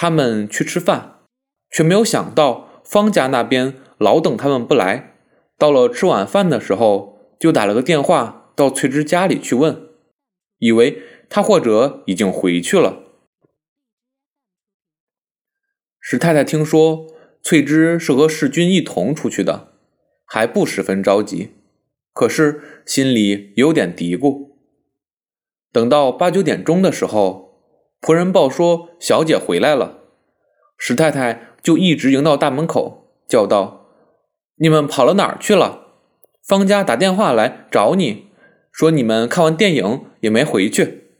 他们去吃饭，却没有想到方家那边老等他们不来。到了吃晚饭的时候，就打了个电话到翠芝家里去问，以为他或者已经回去了。石太太听说翠芝是和世君一同出去的，还不十分着急，可是心里有点嘀咕。等到八九点钟的时候，仆人报说小姐回来了，石太太就一直迎到大门口，叫道：“你们跑了哪儿去了？方家打电话来找你，说你们看完电影也没回去。”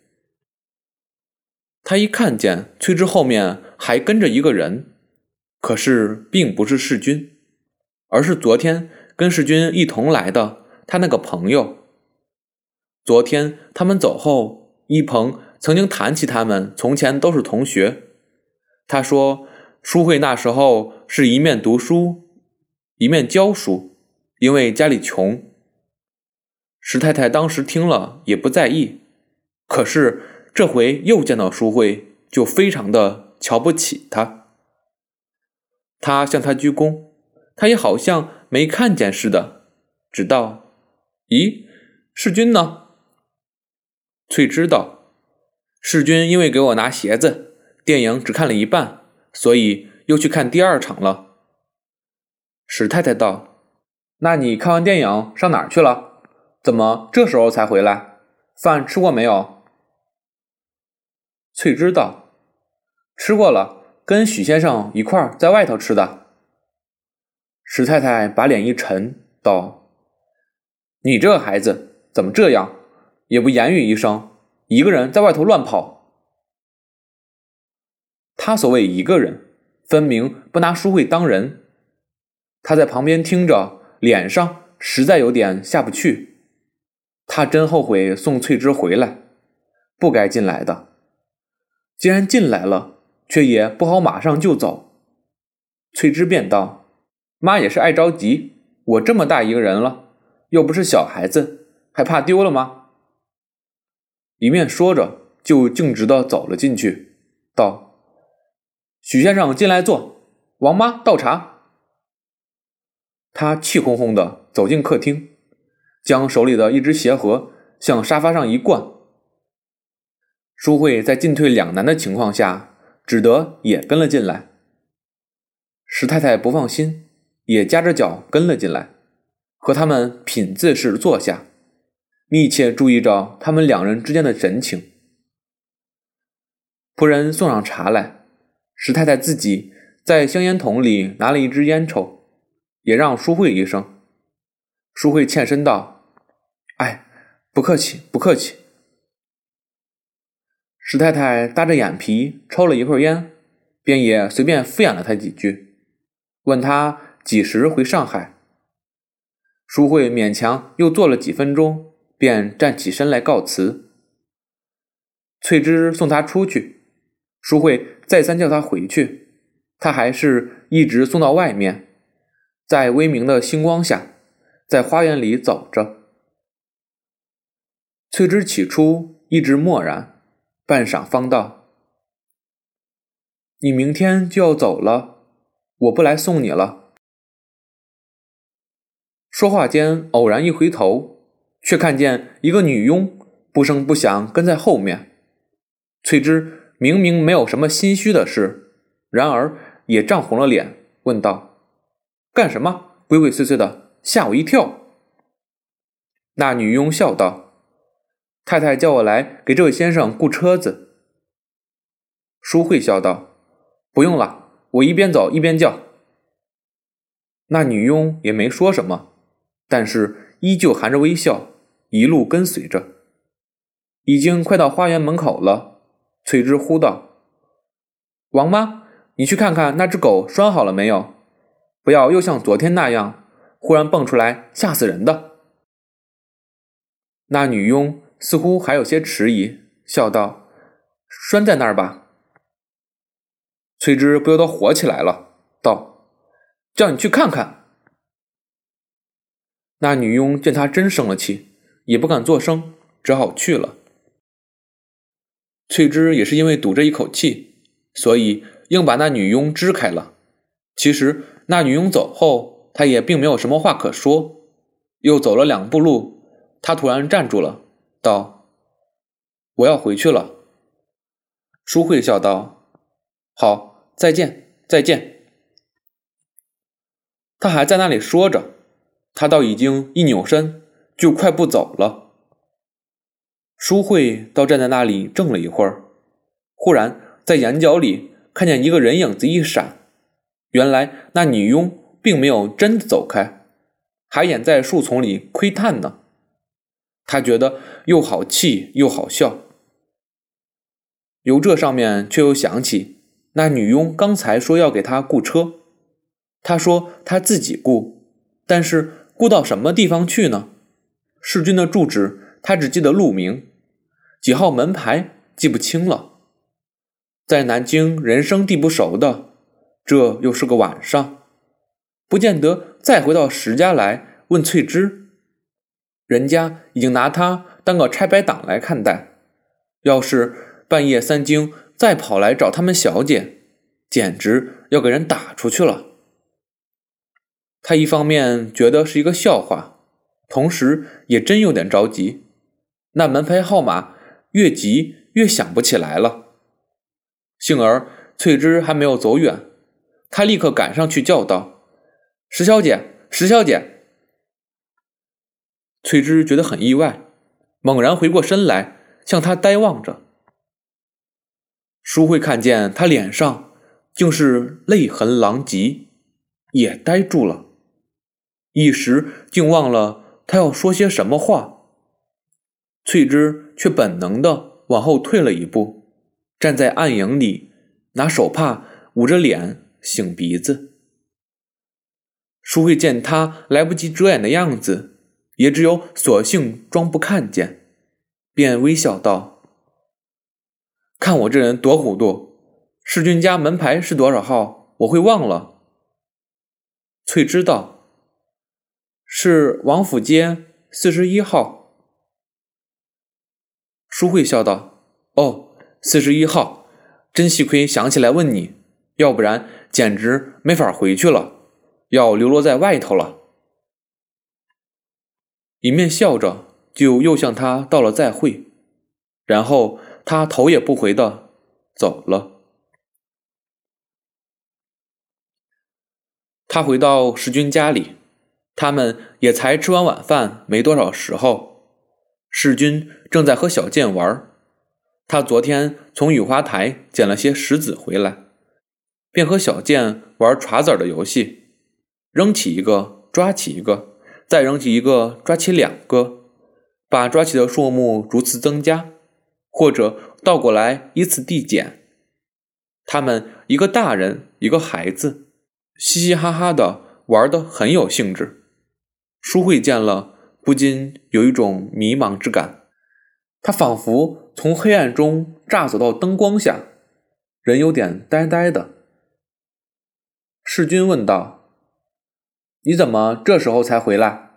他一看见翠芝后面还跟着一个人，可是并不是世君，而是昨天跟世君一同来的他那个朋友。昨天他们走后，一鹏曾经谈起他们从前都是同学。他说，书慧那时候是一面读书，一面教书，因为家里穷。石太太当时听了也不在意，可是这回又见到书慧，就非常的瞧不起她。他向他鞠躬，他也好像没看见似的，只道：“咦，世君呢？”翠芝道：“世君因为给我拿鞋子，电影只看了一半，所以又去看第二场了。”史太太道：“那你看完电影上哪儿去了？怎么这时候才回来？饭吃过没有？”翠芝道：“吃过了，跟许先生一块在外头吃的。”史太太把脸一沉，道：“你这孩子怎么这样？”也不言语一声，一个人在外头乱跑。他所谓一个人，分明不拿书慧当人。他在旁边听着，脸上实在有点下不去。他真后悔送翠芝回来，不该进来的。既然进来了，却也不好马上就走。翠芝便道：“妈也是爱着急，我这么大一个人了，又不是小孩子，还怕丢了吗？”一面说着，就径直的走了进去，道：“许先生进来坐，王妈倒茶。”他气哄哄的走进客厅，将手里的一只鞋盒向沙发上一灌。淑慧在进退两难的情况下，只得也跟了进来。石太太不放心，也夹着脚跟了进来，和他们品字式坐下。密切注意着他们两人之间的神情。仆人送上茶来，石太太自己在香烟筒里拿了一支烟抽，也让淑慧一声。淑慧欠身道：“哎，不客气，不客气。”石太太搭着眼皮抽了一会儿烟，便也随便敷衍了他几句，问他几时回上海。淑慧勉强又坐了几分钟。便站起身来告辞。翠芝送他出去，淑慧再三叫他回去，他还是一直送到外面，在微明的星光下，在花园里走着。翠芝起初一直默然，半晌方道：“你明天就要走了，我不来送你了。”说话间，偶然一回头。却看见一个女佣不声不响跟在后面。翠芝明明没有什么心虚的事，然而也涨红了脸，问道：“干什么？鬼鬼祟祟的，吓我一跳。”那女佣笑道：“太太叫我来给这位先生雇车子。”淑慧笑道：“不用了，我一边走一边叫。”那女佣也没说什么，但是依旧含着微笑。一路跟随着，已经快到花园门口了。翠芝呼道：“王妈，你去看看那只狗拴好了没有？不要又像昨天那样忽然蹦出来，吓死人的。”那女佣似乎还有些迟疑，笑道：“拴在那儿吧。”翠芝不由得火起来了，道：“叫你去看看。”那女佣见她真生了气。也不敢作声，只好去了。翠芝也是因为堵着一口气，所以硬把那女佣支开了。其实那女佣走后，他也并没有什么话可说。又走了两步路，他突然站住了，道：“我要回去了。”舒慧笑道：“好，再见，再见。”他还在那里说着，他倒已经一扭身就快步走了。舒慧倒站在那里怔了一会儿，忽然在眼角里看见一个人影子一闪，原来那女佣并没有真的走开，还掩在树丛里窥探呢。他觉得又好气又好笑。由这上面却又想起，那女佣刚才说要给他雇车。他说他自己雇，但是雇到什么地方去呢？世君的住址他只记得路名，几号门牌记不清了。在南京人生地不熟的，这又是个晚上，不见得再回到石家来问翠芝，人家已经拿他当个拆白党来看待。要是半夜三更再跑来找他们小姐，简直要给人打出去了。他一方面觉得是一个笑话，同时也真有点着急。那门牌号码越急越想不起来了。幸而翠芝还没有走远，他立刻赶上去叫道：“石小姐，石小姐！”翠芝觉得很意外，猛然回过身来向他呆望着。淑慧看见他脸上竟是泪痕狼藉，也呆住了。一时竟忘了他要说些什么话，翠芝却本能的往后退了一步，站在暗影里，拿手帕捂着脸，擤鼻子。淑慧见他来不及遮掩的样子，也只有索性装不看见，便微笑道：“看我这人多糊涂，世君家门牌是多少号？我会忘了。”翠芝道。是王府街四十一号。淑慧笑道：“哦，四十一号，真幸亏想起来问你，要不然简直没法回去了，要流落在外头了。”一面笑着，就又向他道了再会，然后他头也不回的走了。他回到石君家里。他们也才吃完晚饭没多少时候，世君正在和小健玩。他昨天从雨花台捡了些石子回来，便和小健玩耍子的游戏，扔起一个抓起一个，再扔起一个抓起两个，把抓起的数目逐次增加，或者倒过来依次递减。他们一个大人一个孩子，嘻嘻哈哈的玩得很有兴致。舒慧见了，不禁有一种迷茫之感。他仿佛从黑暗中乍走到灯光下，人有点呆呆的。世君问道：“你怎么这时候才回来？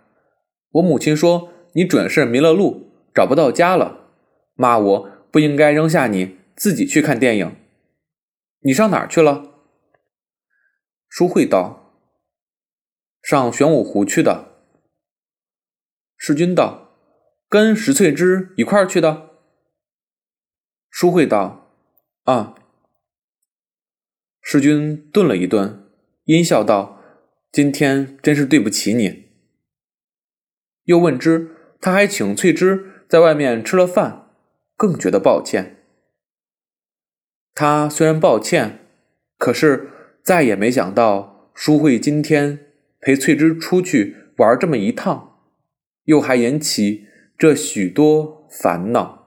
我母亲说你准是迷了路，找不到家了，骂我不应该扔下你自己去看电影。你上哪儿去了？”舒慧道：“上玄武湖去的。”世君道：“跟石翠芝一块儿去的。”淑慧道：“啊。”世君顿了一顿，阴笑道：“今天真是对不起你。”又问之，他还请翠芝在外面吃了饭，更觉得抱歉。他虽然抱歉，可是再也没想到淑慧今天陪翠芝出去玩这么一趟。又还引起这许多烦恼。